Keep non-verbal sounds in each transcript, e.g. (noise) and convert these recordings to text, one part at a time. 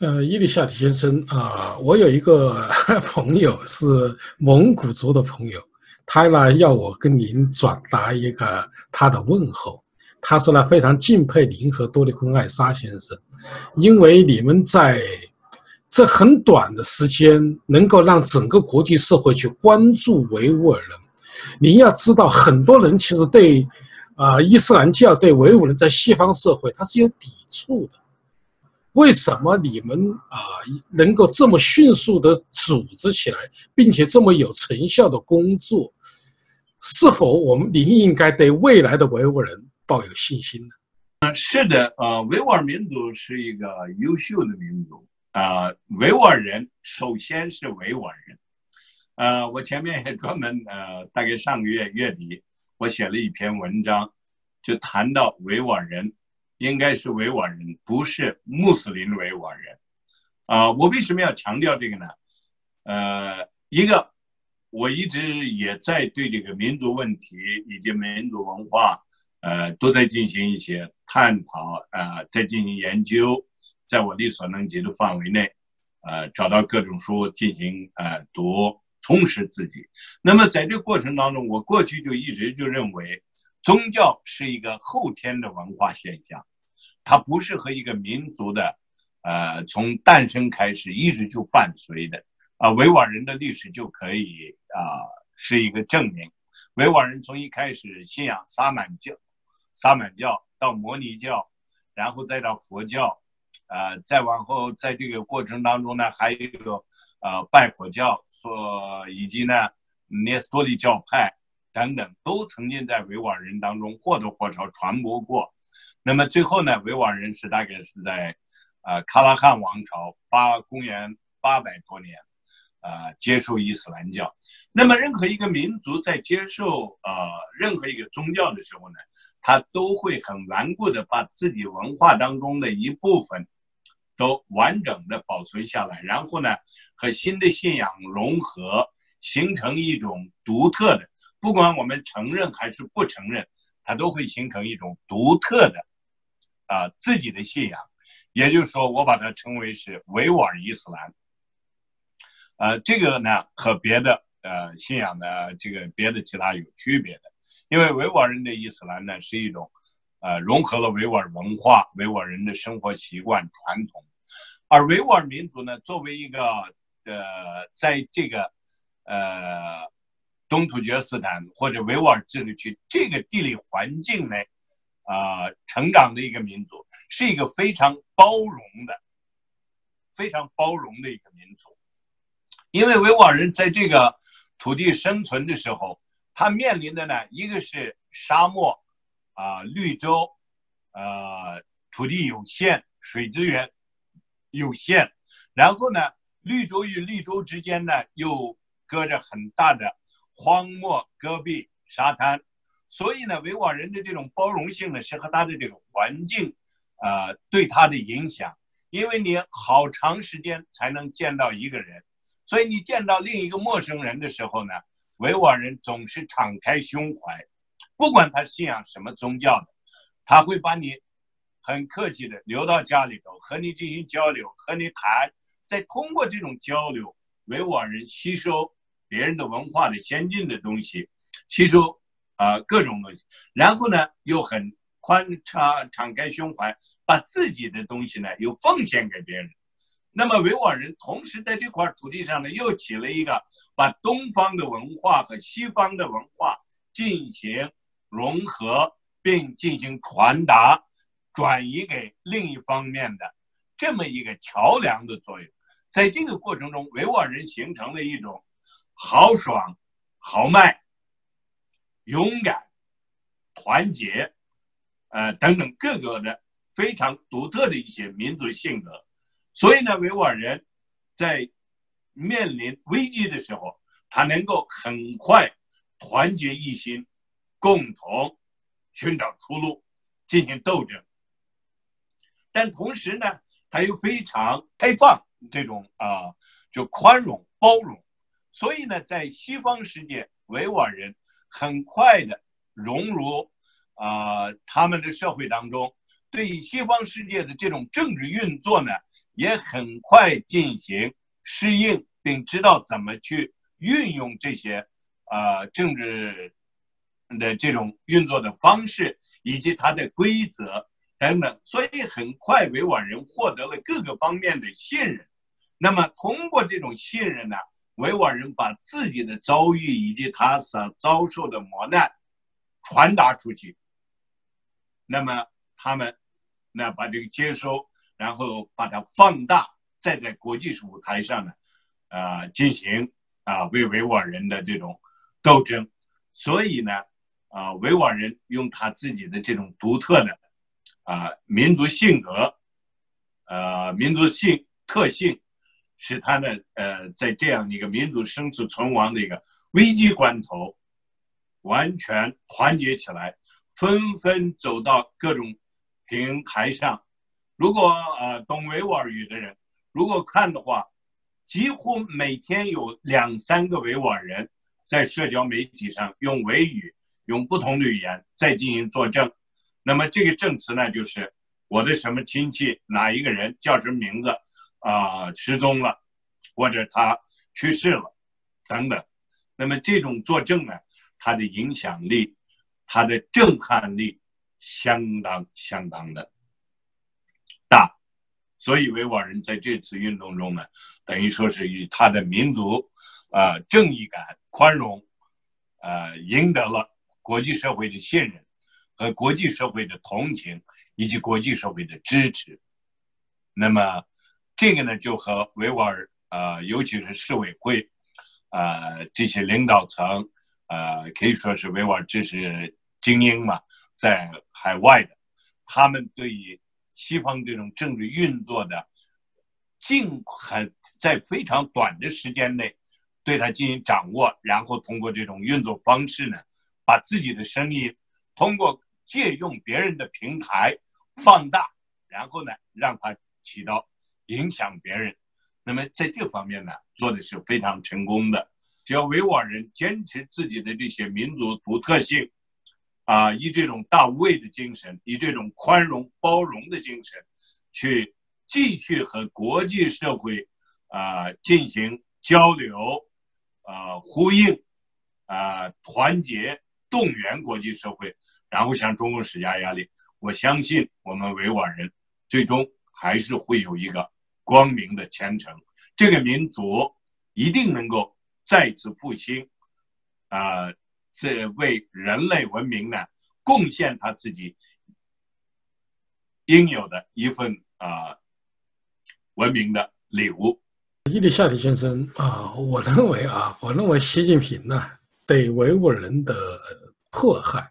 呃，伊丽莎提先生啊，我有一个 (laughs) 朋友是蒙古族的朋友，他呢要我跟您转达一个他的问候。他说呢非常敬佩您和多利坤艾沙先生，因为你们在这很短的时间能够让整个国际社会去关注维吾尔人。您要知道，很多人其实对啊伊斯兰教对维吾尔人在西方社会他是有抵触的。为什么你们啊能够这么迅速的组织起来，并且这么有成效的工作？是否我们您应该对未来的维吾尔人抱有信心呢？嗯，是的，呃，维吾尔民族是一个优秀的民族啊。维吾尔人首先是维吾尔人，呃，我前面也专门呃，大概上个月月底，我写了一篇文章，就谈到维吾尔人。应该是维吾尔人，不是穆斯林维吾尔人，啊，我为什么要强调这个呢？呃，一个，我一直也在对这个民族问题以及民族文化，呃，都在进行一些探讨，啊，在进行研究，在我力所能及的范围内，呃，找到各种书进行呃读，充实自己。那么在这个过程当中，我过去就一直就认为。宗教是一个后天的文化现象，它不是和一个民族的，呃，从诞生开始一直就伴随的。啊，维吾尔人的历史就可以啊是一个证明。维吾尔人从一开始信仰萨满教，萨满教到摩尼教，然后再到佛教，呃，再往后在这个过程当中呢，还有呃拜火教，说以及呢聂斯多利教派。等等，都曾经在维吾尔人当中或多或少传播过。那么最后呢，维吾尔人是大概是在，呃，喀拉汗王朝八公元八百多年，呃，接受伊斯兰教。那么任何一个民族在接受呃任何一个宗教的时候呢，他都会很顽固的把自己文化当中的一部分，都完整的保存下来，然后呢，和新的信仰融合，形成一种独特的。不管我们承认还是不承认，它都会形成一种独特的，啊，自己的信仰。也就是说，我把它称为是维吾尔伊斯兰。呃，这个呢和别的呃信仰的这个别的其他有区别的，因为维吾尔人的伊斯兰呢是一种，呃，融合了维吾尔文化、维吾尔人的生活习惯传统，而维吾尔民族呢作为一个呃，在这个呃。东突厥斯坦或者维吾尔自治区这个地理环境呢，啊，成长的一个民族，是一个非常包容的、非常包容的一个民族。因为维吾尔人在这个土地生存的时候，他面临的呢，一个是沙漠，啊，绿洲，呃，土地有限，水资源有限，然后呢，绿洲与绿洲之间呢，又隔着很大的。荒漠、戈壁、沙滩，所以呢，维吾尔人的这种包容性呢，是和他的这个环境，呃，对他的影响。因为你好长时间才能见到一个人，所以你见到另一个陌生人的时候呢，维吾尔人总是敞开胸怀，不管他信仰什么宗教的，他会把你很客气的留到家里头，和你进行交流，和你谈，再通过这种交流，维吾尔人吸收。别人的文化的先进的东西，吸收啊各种东西，然后呢又很宽敞敞开胸怀，把自己的东西呢又奉献给别人。那么维吾尔人同时在这块土地上呢又起了一个把东方的文化和西方的文化进行融合，并进行传达、转移给另一方面的这么一个桥梁的作用。在这个过程中，维吾尔人形成了一种。豪爽、豪迈、勇敢、团结，呃，等等各个的非常独特的一些民族性格。所以呢，维吾尔人在面临危机的时候，他能够很快团结一心，共同寻找出路，进行斗争。但同时呢，他又非常开放，这种啊，就宽容、包容。所以呢，在西方世界，维吾尔人很快的融入啊他们的社会当中，对西方世界的这种政治运作呢也很快进行适应，并知道怎么去运用这些呃政治的这种运作的方式以及它的规则等等，所以很快维吾尔人获得了各个方面的信任。那么通过这种信任呢，维吾尔人把自己的遭遇以及他所遭受的磨难传达出去。那么他们那把这个接收。然后把它放大，再在国际舞台上呢，呃，进行啊为维吾尔人的这种斗争。所以呢，啊，维吾尔人用他自己的这种独特的啊民族性格，呃，民族性特性，使他呢，呃，在这样一个民族生死存亡的一个危机关头，完全团结起来，纷纷走到各种平台上。如果呃懂维吾尔语的人，如果看的话，几乎每天有两三个维吾尔人在社交媒体上用维语，用不同的语言在进行作证。那么这个证词呢，就是我的什么亲戚哪一个人叫什么名字啊失踪了，或者他去世了等等。那么这种作证呢，它的影响力，它的震撼力相当相当的。大，所以维吾尔人在这次运动中呢，等于说是以他的民族，呃，正义感、宽容，呃，赢得了国际社会的信任和国际社会的同情以及国际社会的支持。那么，这个呢，就和维吾尔，呃，尤其是市委会，呃，这些领导层，呃，可以说是维吾尔知识精英嘛，在海外的，他们对于。西方这种政治运作的，尽很在非常短的时间内对它进行掌握，然后通过这种运作方式呢，把自己的声音通过借用别人的平台放大，然后呢让它起到影响别人。那么在这方面呢，做的是非常成功的。只要维吾尔人坚持自己的这些民族独特性。啊，以这种大无畏的精神，以这种宽容包容的精神，去继续和国际社会啊进行交流，啊呼应，啊团结动员国际社会，然后向中共施加压力。我相信我们维吾尔人最终还是会有一个光明的前程，这个民族一定能够再次复兴，啊。这为人类文明呢贡献他自己应有的一份啊文明的礼物。伊丽夏提先生啊，我认为啊，我认为习近平呢对维吾尔人的迫害，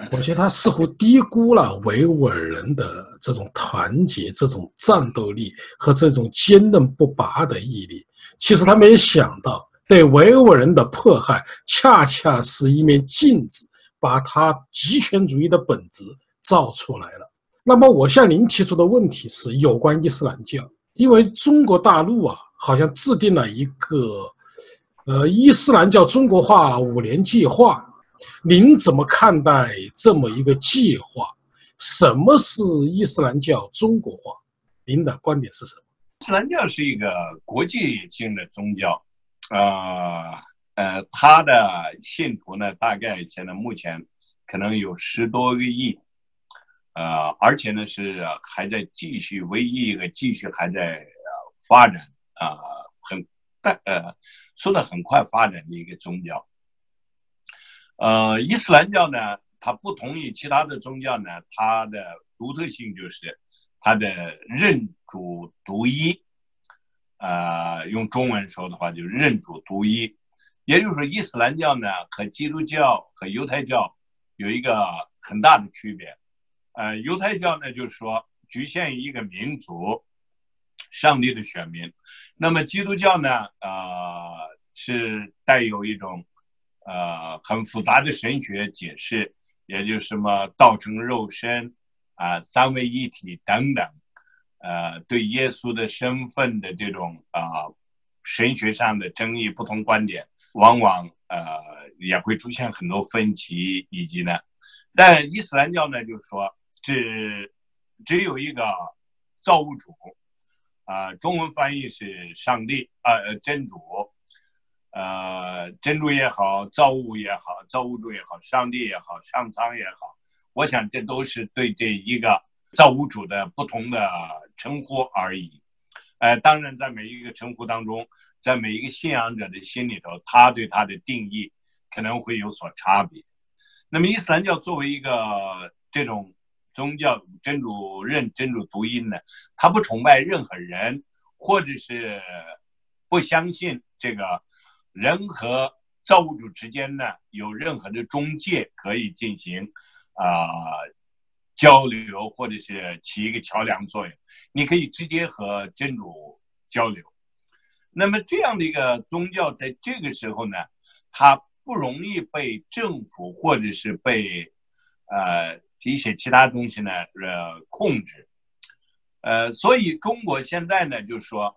(laughs) 我觉得他似乎低估了维吾尔人的这种团结、这种战斗力和这种坚韧不拔的毅力。其实他没有想到。对维吾尔人的迫害，恰恰是一面镜子，把他极权主义的本质照出来了。那么，我向您提出的问题是有关伊斯兰教，因为中国大陆啊，好像制定了一个，呃，伊斯兰教中国化五年计划。您怎么看待这么一个计划？什么是伊斯兰教中国化？您的观点是什么？伊斯兰教是一个国际性的宗教。呃呃，他的信徒呢，大概现在目前可能有十多个亿，呃，而且呢是还在继续，唯一一个继续还在呃发展啊，很但呃，说的很快发展的一个宗教。呃，伊斯兰教呢，它不同于其他的宗教呢，它的独特性就是它的认主独一。呃，用中文说的话就是认主独一，也就是说，伊斯兰教呢和基督教和犹太教有一个很大的区别。呃，犹太教呢就是说局限于一个民族，上帝的选民；那么基督教呢，呃，是带有一种呃很复杂的神学解释，也就是什么道成肉身啊、三位一体等等。呃，对耶稣的身份的这种啊神学上的争议、不同观点，往往呃也会出现很多分歧，以及呢，但伊斯兰教呢，就是说只只有一个造物主，啊，中文翻译是上帝，呃，真主，呃，真主也好，造物也好，造物主也好，上帝也好，上苍也好，我想这都是对这一个造物主的不同的称呼而已。呃，当然，在每一个称呼当中，在每一个信仰者的心里头，他对他的定义可能会有所差别。那么，伊斯兰教作为一个这种宗教，真主认真主独一呢，他不崇拜任何人，或者是不相信这个人和造物主之间呢有任何的中介可以进行啊交流，或者是起一个桥梁作用。你可以直接和真主交流。那么这样的一个宗教，在这个时候呢，它不容易被政府或者是被呃一些其他东西呢呃控制。呃，所以中国现在呢，就说，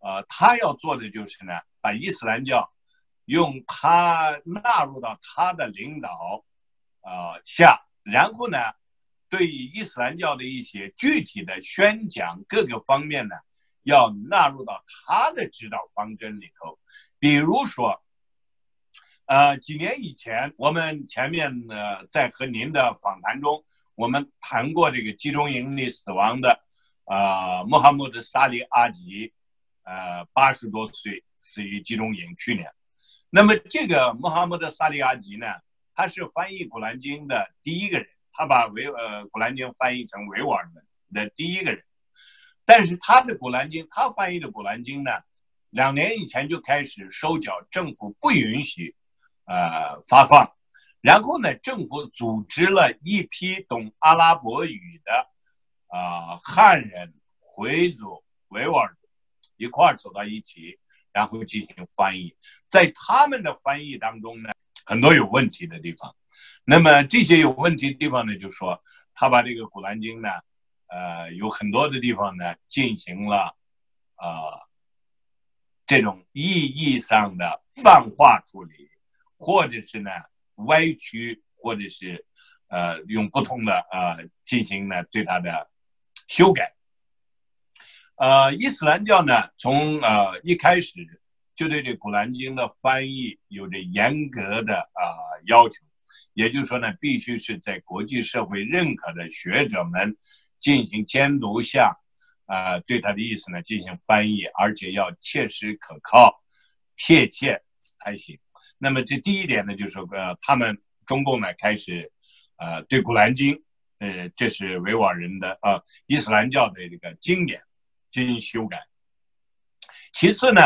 呃，他要做的就是呢，把伊斯兰教用他纳入到他的领导呃下，然后呢。对于伊斯兰教的一些具体的宣讲，各个方面呢，要纳入到他的指导方针里头。比如说，呃，几年以前，我们前面呢在和您的访谈中，我们谈过这个集中营里死亡的，呃，穆罕默德·萨利阿吉，呃，八十多岁死于集中营。去年，那么这个穆罕默德·萨利阿吉呢，他是翻译《古兰经》的第一个人。他把维呃《古兰经》翻译成维吾尔文的第一个人，但是他的《古兰经》，他翻译的《古兰经》呢，两年以前就开始收缴，政府不允许，呃发放。然后呢，政府组织了一批懂阿拉伯语的，啊汉人、回族、维吾尔一块儿走到一起，然后进行翻译。在他们的翻译当中呢，很多有问题的地方。那么这些有问题的地方呢，就说他把这个《古兰经》呢，呃，有很多的地方呢进行了，呃，这种意义上的泛化处理，或者是呢歪曲，或者是呃用不同的呃进行呢对它的修改。呃，伊斯兰教呢，从呃一开始就对这《古兰经》的翻译有着严格的呃要求。也就是说呢，必须是在国际社会认可的学者们进行监督下，呃，对他的意思呢进行翻译，而且要切实可靠、贴切才行。那么这第一点呢，就是说，呃，他们中共呢开始，呃，对《古兰经》，呃，这是维吾尔人的呃伊斯兰教的这个经典进行修改。其次呢，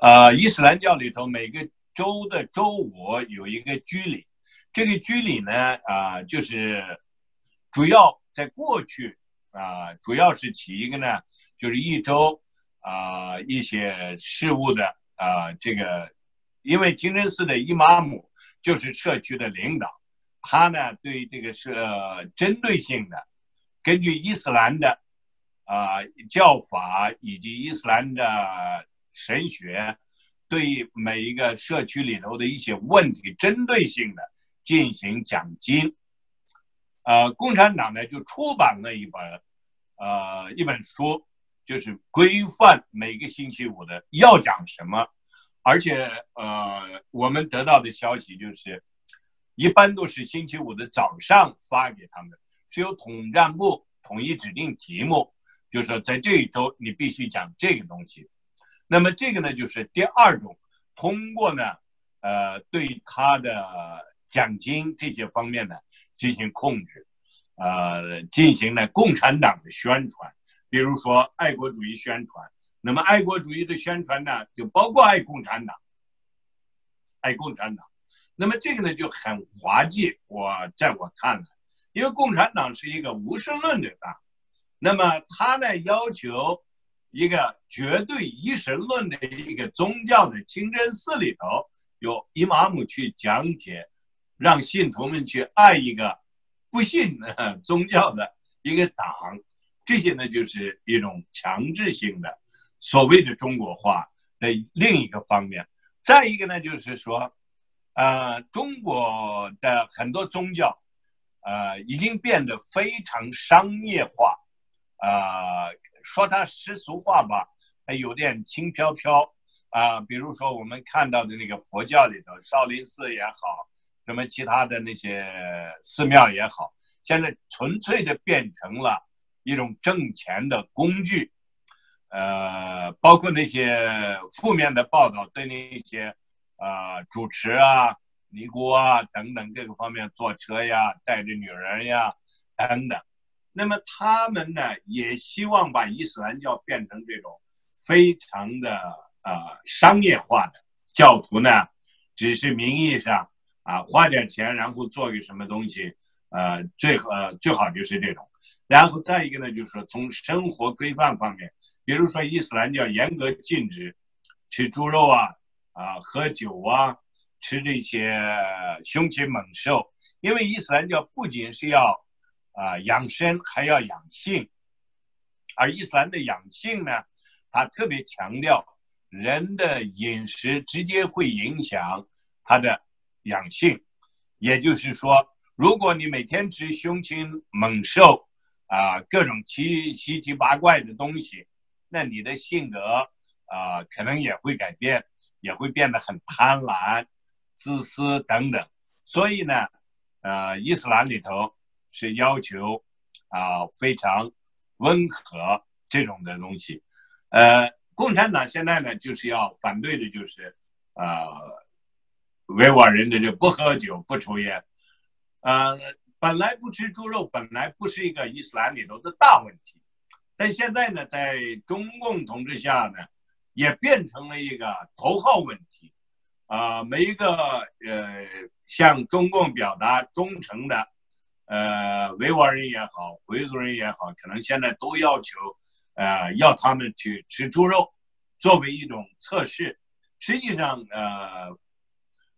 呃，伊斯兰教里头每个州的周五有一个居里。这个居里呢，啊，就是主要在过去啊，主要是起一个呢，就是一周啊一些事务的啊，这个因为清真寺的伊玛目就是社区的领导，他呢对这个是针对性的，根据伊斯兰的啊教法以及伊斯兰的神学，对每一个社区里头的一些问题针对性的。进行奖金，呃，共产党呢就出版了一本，呃，一本书，就是规范每个星期五的要讲什么，而且呃，我们得到的消息就是，一般都是星期五的早上发给他们，是由统战部统一指定题目，就是说在这一周你必须讲这个东西，那么这个呢就是第二种，通过呢，呃，对他的。奖金这些方面呢进行控制，呃，进行了共产党的宣传，比如说爱国主义宣传。那么爱国主义的宣传呢，就包括爱共产党，爱共产党。那么这个呢就很滑稽，我在我看来，因为共产党是一个无神论的党，那么他呢要求一个绝对一神论的一个宗教的清真寺里头有伊玛目去讲解。让信徒们去爱一个不信宗教的一个党，这些呢就是一种强制性的所谓的中国化的另一个方面。再一个呢，就是说，呃，中国的很多宗教，呃，已经变得非常商业化，呃，说它世俗化吧，有点轻飘飘啊。比如说我们看到的那个佛教里头，少林寺也好，什么其他的那些寺庙也好，现在纯粹的变成了一种挣钱的工具。呃，包括那些负面的报道，对那些呃主持啊、尼姑啊等等各个方面坐车呀、带着女人呀等等。那么他们呢，也希望把伊斯兰教变成这种非常的呃商业化的教徒呢，只是名义上啊花点钱，然后做个什么东西，呃最呃最好就是这种。然后再一个呢，就是说从生活规范方面，比如说伊斯兰教严格禁止吃猪肉啊啊喝酒啊吃这些凶禽猛兽，因为伊斯兰教不仅是要。啊，养生还要养性，而伊斯兰的养性呢，它特别强调人的饮食直接会影响他的养性，也就是说，如果你每天吃凶禽猛兽啊，各种奇稀奇八怪的东西，那你的性格啊，可能也会改变，也会变得很贪婪、自私等等。所以呢，呃，伊斯兰里头。是要求啊非常温和这种的东西，呃，共产党现在呢就是要反对的就是呃维吾尔人的就不喝酒不抽烟，呃，本来不吃猪肉本来不是一个伊斯兰里头的大问题，但现在呢在中共统治下呢也变成了一个头号问题，啊，每一个呃向中共表达忠诚的。呃，维吾尔人也好，回族人也好，可能现在都要求，呃，要他们去吃猪肉，作为一种测试。实际上，呃，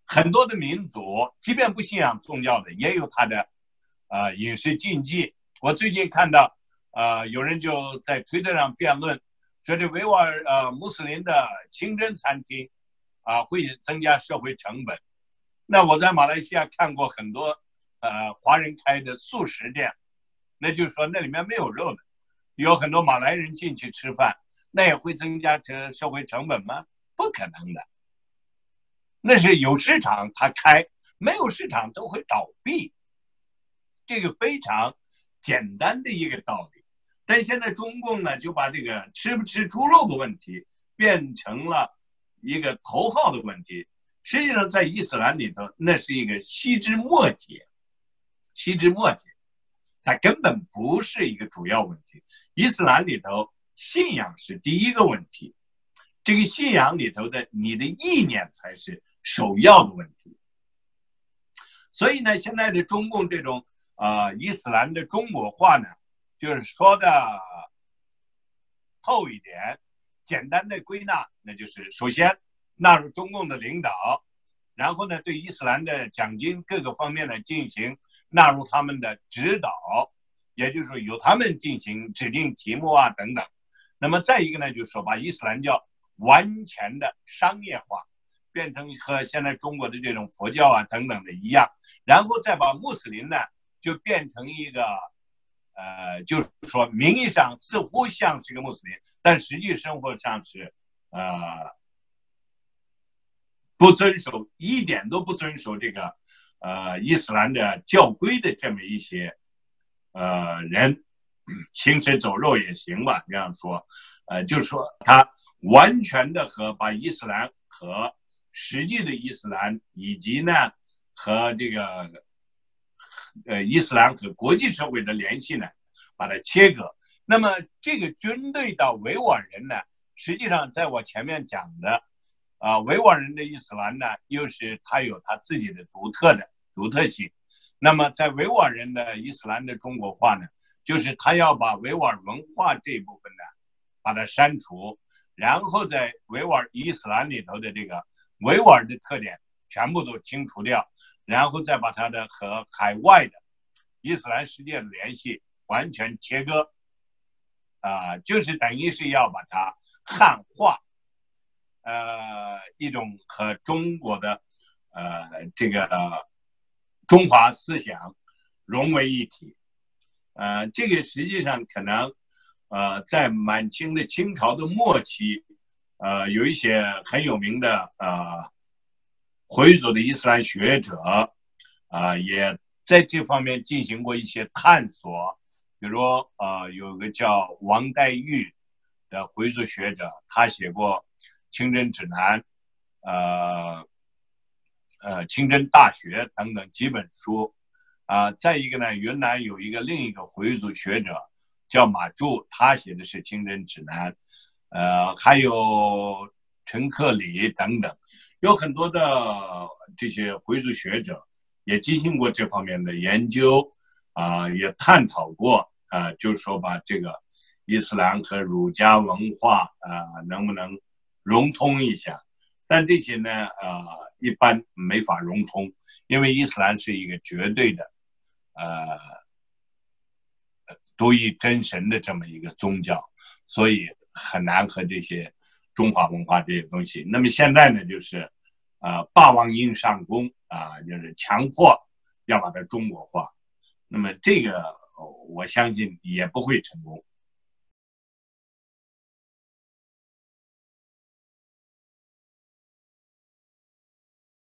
很多的民族，即便不信仰宗教的，也有他的，呃，饮食禁忌。我最近看到，呃，有人就在推特上辩论，说这维吾尔呃穆斯林的清真餐厅，啊，会增加社会成本。那我在马来西亚看过很多。呃，华人开的素食店，那就是说那里面没有肉的，有很多马来人进去吃饭，那也会增加这社会成本吗？不可能的。那是有市场他开，没有市场都会倒闭，这个非常简单的一个道理。但现在中共呢，就把这个吃不吃猪肉的问题变成了一个头号的问题。实际上，在伊斯兰里头，那是一个细枝末节。细枝末节，它根本不是一个主要问题。伊斯兰里头，信仰是第一个问题，这个信仰里头的你的意念才是首要的问题。所以呢，现在的中共这种啊伊斯兰的中国化呢，就是说的透一点，简单的归纳，那就是首先纳入中共的领导，然后呢，对伊斯兰的奖金各个方面呢进行。纳入他们的指导，也就是说由他们进行指定题目啊等等。那么再一个呢，就是说把伊斯兰教完全的商业化，变成和现在中国的这种佛教啊等等的一样，然后再把穆斯林呢就变成一个，呃，就是说名义上似乎像是一个穆斯林，但实际生活上是，呃，不遵守一点都不遵守这个。呃，伊斯兰的教规的这么一些呃人，行尸走肉也行吧，这样说，呃，就是说他完全的和把伊斯兰和实际的伊斯兰，以及呢和这个呃伊斯兰和国际社会的联系呢，把它切割。那么这个军队到维吾尔人呢，实际上在我前面讲的。啊，维吾尔人的伊斯兰呢，又是他有他自己的独特的独特性。那么，在维吾尔人的伊斯兰的中国化呢，就是他要把维吾尔文化这一部分呢，把它删除，然后在维吾尔伊斯兰里头的这个维吾尔的特点全部都清除掉，然后再把它的和海外的伊斯兰世界的联系完全切割。啊，就是等于是要把它汉化。呃，一种和中国的呃这个中华思想融为一体，呃，这个实际上可能呃，在满清的清朝的末期，呃，有一些很有名的呃回族的伊斯兰学者，啊，也在这方面进行过一些探索。比如说，呃，有个叫王黛玉的回族学者，他写过《清真指南》，呃，呃，《清真大学》等等几本书。啊，再一个呢，云南有一个另一个回族学者叫马柱，他写的是《清真指南》，呃，还有陈克礼等等，有很多的这些回族学者也进行过这方面的研究，啊，也探讨过，啊，就是说把这个伊斯兰和儒家文化啊，能不能融通一下？但这些呢，呃，一般没法融通，因为伊斯兰是一个绝对的。呃，独一真神的这么一个宗教，所以很难和这些中华文化这些东西。那么现在呢，就是呃，霸王硬上弓啊，就是强迫要把它中国化。那么这个我相信也不会成功。